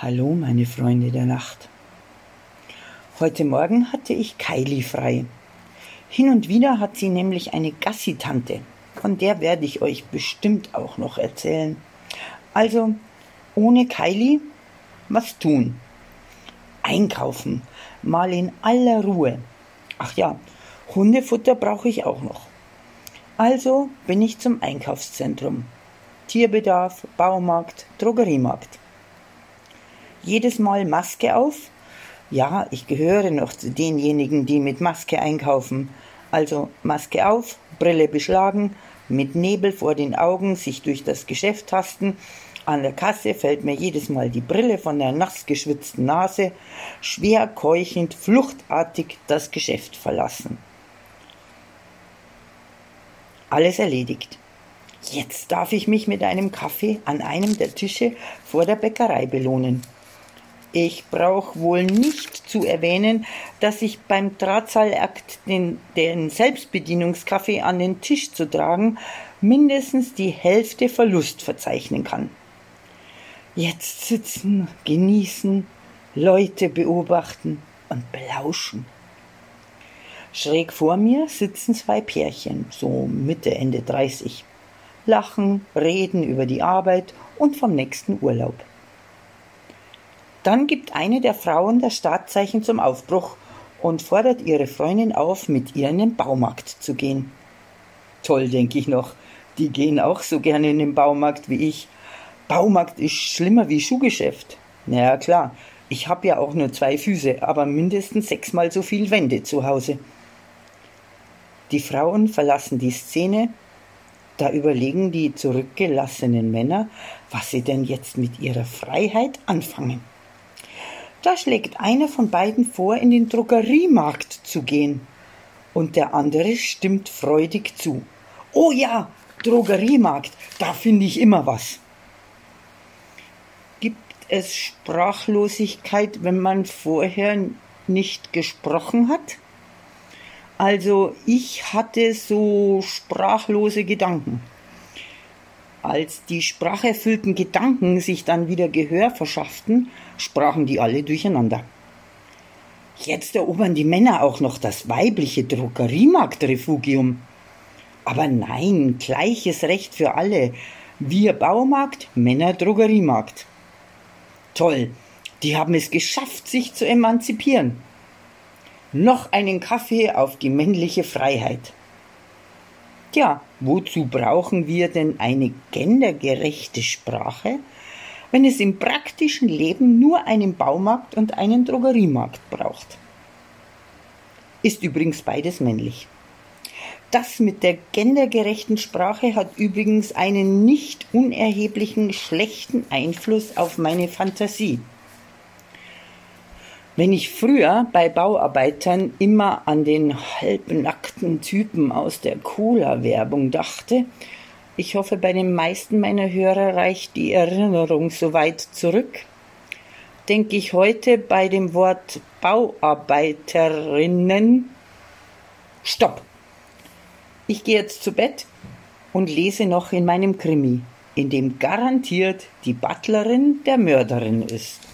Hallo, meine Freunde der Nacht. Heute Morgen hatte ich Kylie frei. Hin und wieder hat sie nämlich eine Gassi-Tante. Von der werde ich euch bestimmt auch noch erzählen. Also, ohne Kylie, was tun? Einkaufen, mal in aller Ruhe. Ach ja, Hundefutter brauche ich auch noch. Also bin ich zum Einkaufszentrum. Tierbedarf, Baumarkt, Drogeriemarkt jedes Mal Maske auf? Ja, ich gehöre noch zu denjenigen, die mit Maske einkaufen. Also Maske auf, Brille beschlagen, mit Nebel vor den Augen sich durch das Geschäft tasten. An der Kasse fällt mir jedes Mal die Brille von der nass geschwitzten Nase, schwer keuchend, fluchtartig das Geschäft verlassen. Alles erledigt. Jetzt darf ich mich mit einem Kaffee an einem der Tische vor der Bäckerei belohnen. Ich brauche wohl nicht zu erwähnen, dass ich beim Drahtseilakt den, den Selbstbedienungskaffee an den Tisch zu tragen mindestens die Hälfte Verlust verzeichnen kann. Jetzt sitzen, genießen, Leute beobachten und belauschen. Schräg vor mir sitzen zwei Pärchen, so Mitte, Ende 30. Lachen, reden über die Arbeit und vom nächsten Urlaub. Dann gibt eine der Frauen das Startzeichen zum Aufbruch und fordert ihre Freundin auf, mit ihr in den Baumarkt zu gehen. Toll, denke ich noch. Die gehen auch so gerne in den Baumarkt wie ich. Baumarkt ist schlimmer wie Schuhgeschäft. Na ja, klar, ich habe ja auch nur zwei Füße, aber mindestens sechsmal so viel Wände zu Hause. Die Frauen verlassen die Szene. Da überlegen die zurückgelassenen Männer, was sie denn jetzt mit ihrer Freiheit anfangen. Da schlägt einer von beiden vor, in den Drogeriemarkt zu gehen. Und der andere stimmt freudig zu. Oh ja, Drogeriemarkt, da finde ich immer was. Gibt es Sprachlosigkeit, wenn man vorher nicht gesprochen hat? Also ich hatte so sprachlose Gedanken. Als die spracherfüllten Gedanken sich dann wieder Gehör verschafften, sprachen die alle durcheinander. Jetzt erobern die Männer auch noch das weibliche Drogeriemarktrefugium. Aber nein, gleiches Recht für alle. Wir Baumarkt, Männer Drogeriemarkt. Toll, die haben es geschafft, sich zu emanzipieren. Noch einen Kaffee auf die männliche Freiheit. Tja, wozu brauchen wir denn eine gendergerechte Sprache, wenn es im praktischen Leben nur einen Baumarkt und einen Drogeriemarkt braucht? Ist übrigens beides männlich. Das mit der gendergerechten Sprache hat übrigens einen nicht unerheblichen schlechten Einfluss auf meine Fantasie. Wenn ich früher bei Bauarbeitern immer an den halbnackten Typen aus der Cola-Werbung dachte, ich hoffe, bei den meisten meiner Hörer reicht die Erinnerung so weit zurück, denke ich heute bei dem Wort Bauarbeiterinnen Stopp! Ich gehe jetzt zu Bett und lese noch in meinem Krimi, in dem garantiert die Butlerin der Mörderin ist.